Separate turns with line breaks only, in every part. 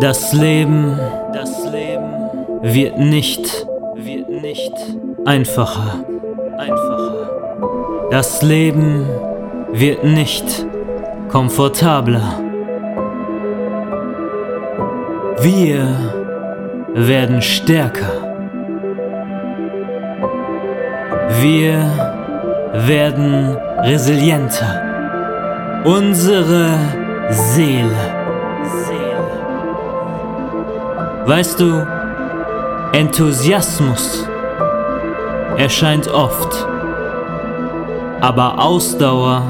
Das Leben, das Leben wird nicht, wird nicht einfacher, einfacher. Das Leben wird nicht komfortabler. Wir werden stärker. Wir werden resilienter. Unsere Seele Weißt du, Enthusiasmus erscheint oft, aber Ausdauer,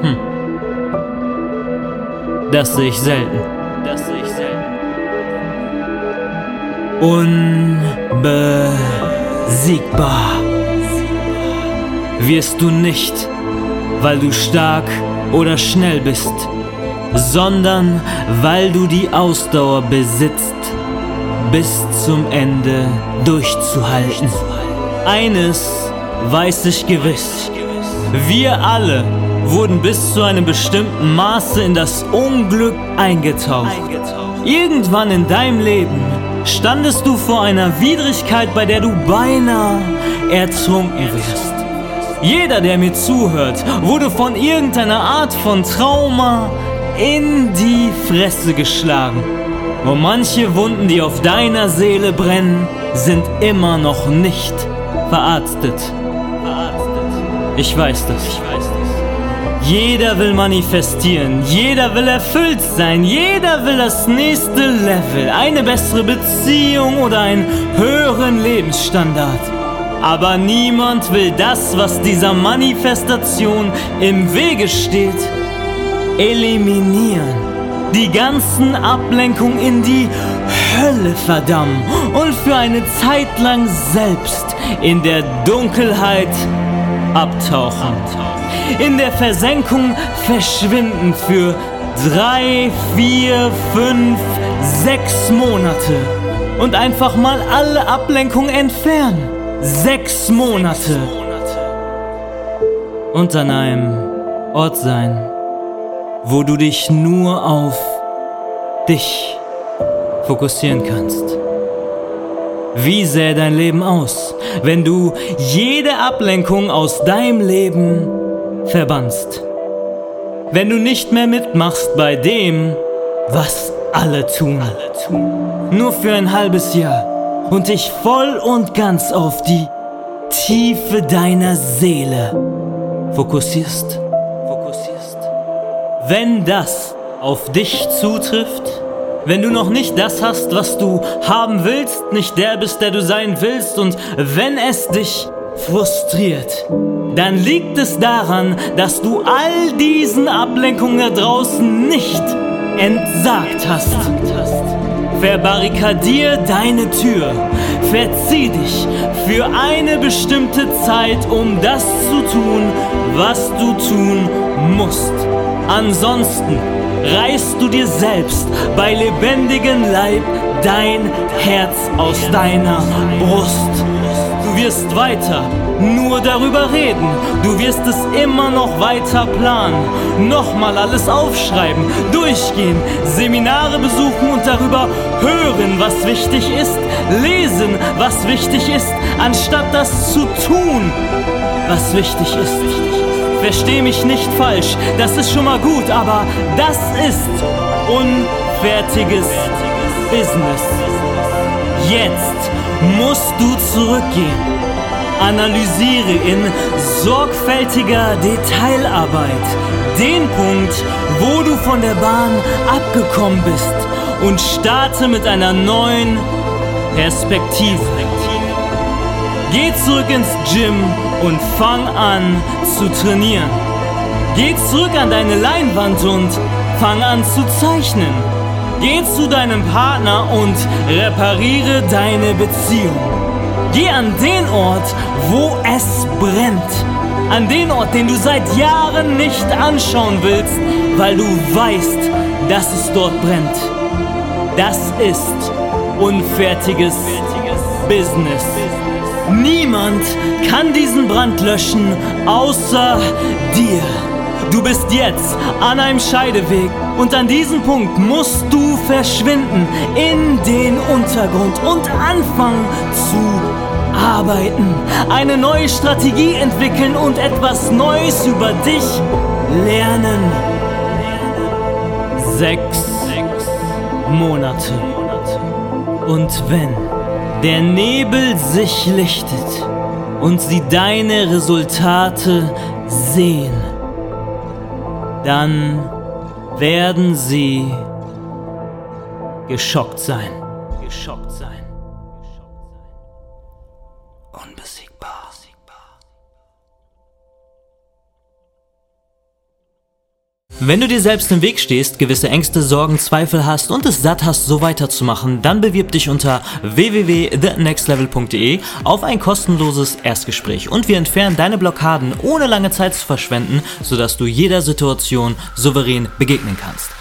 hm, das sehe ich selten. Das sehe ich selten. Unbesiegbar wirst du nicht, weil du stark oder schnell bist sondern weil du die Ausdauer besitzt, bis zum Ende durchzuhalten. Eines weiß ich gewiss. Wir alle wurden bis zu einem bestimmten Maße in das Unglück eingetaucht. Irgendwann in deinem Leben standest du vor einer Widrigkeit, bei der du beinahe ertrunken wirst. Jeder, der mir zuhört, wurde von irgendeiner Art von Trauma, in die Fresse geschlagen. Und manche Wunden, die auf deiner Seele brennen, sind immer noch nicht verarztet. Ich weiß das. Ich weiß das. Jeder will manifestieren, jeder will erfüllt sein, jeder will das nächste Level, eine bessere Beziehung oder einen höheren Lebensstandard. Aber niemand will das, was dieser Manifestation im Wege steht eliminieren. Die ganzen Ablenkungen in die Hölle verdammen und für eine Zeit lang selbst in der Dunkelheit abtauchen. In der Versenkung verschwinden für drei, vier, fünf, sechs Monate und einfach mal alle Ablenkungen entfernen. Sechs Monate. Und an einem Ort sein wo du dich nur auf dich fokussieren kannst. Wie sähe dein Leben aus, wenn du jede Ablenkung aus deinem Leben verbannst? Wenn du nicht mehr mitmachst bei dem, was alle tun. Nur für ein halbes Jahr und dich voll und ganz auf die Tiefe deiner Seele fokussierst. Wenn das auf dich zutrifft, wenn du noch nicht das hast, was du haben willst, nicht der bist, der du sein willst und wenn es dich frustriert, dann liegt es daran, dass du all diesen Ablenkungen da draußen nicht entsagt hast. Verbarrikadier deine Tür, verzieh dich für eine bestimmte Zeit, um das zu tun, was du tun musst. Ansonsten reißt du dir selbst bei lebendigem Leib dein Herz aus deiner Brust. Wirst weiter nur darüber reden. Du wirst es immer noch weiter planen. Nochmal alles aufschreiben, durchgehen, Seminare besuchen und darüber hören, was wichtig ist. Lesen, was wichtig ist, anstatt das zu tun, was wichtig ist. Versteh mich nicht falsch, das ist schon mal gut, aber das ist unfertiges Business. Jetzt musst du zurückgehen. Analysiere in sorgfältiger Detailarbeit den Punkt, wo du von der Bahn abgekommen bist und starte mit einer neuen Perspektive. Geh zurück ins Gym und fang an zu trainieren. Geh zurück an deine Leinwand und fang an zu zeichnen. Geh zu deinem Partner und repariere deine Beziehung. Geh an den Ort, wo es brennt. An den Ort, den du seit Jahren nicht anschauen willst, weil du weißt, dass es dort brennt. Das ist unfertiges Business. Niemand kann diesen Brand löschen, außer dir. Du bist jetzt an einem Scheideweg und an diesem Punkt musst du verschwinden in den Untergrund und anfangen zu arbeiten, eine neue Strategie entwickeln und etwas Neues über dich lernen. Sechs Monate. Und wenn der Nebel sich lichtet und sie deine Resultate sehen, dann werden sie geschockt sein. Geschockt sein. Wenn du dir selbst im Weg stehst, gewisse Ängste, Sorgen, Zweifel hast und es satt hast, so weiterzumachen, dann bewirb dich unter www.thenextlevel.de auf ein kostenloses Erstgespräch und wir entfernen deine Blockaden ohne lange Zeit zu verschwenden, sodass du jeder Situation souverän begegnen kannst.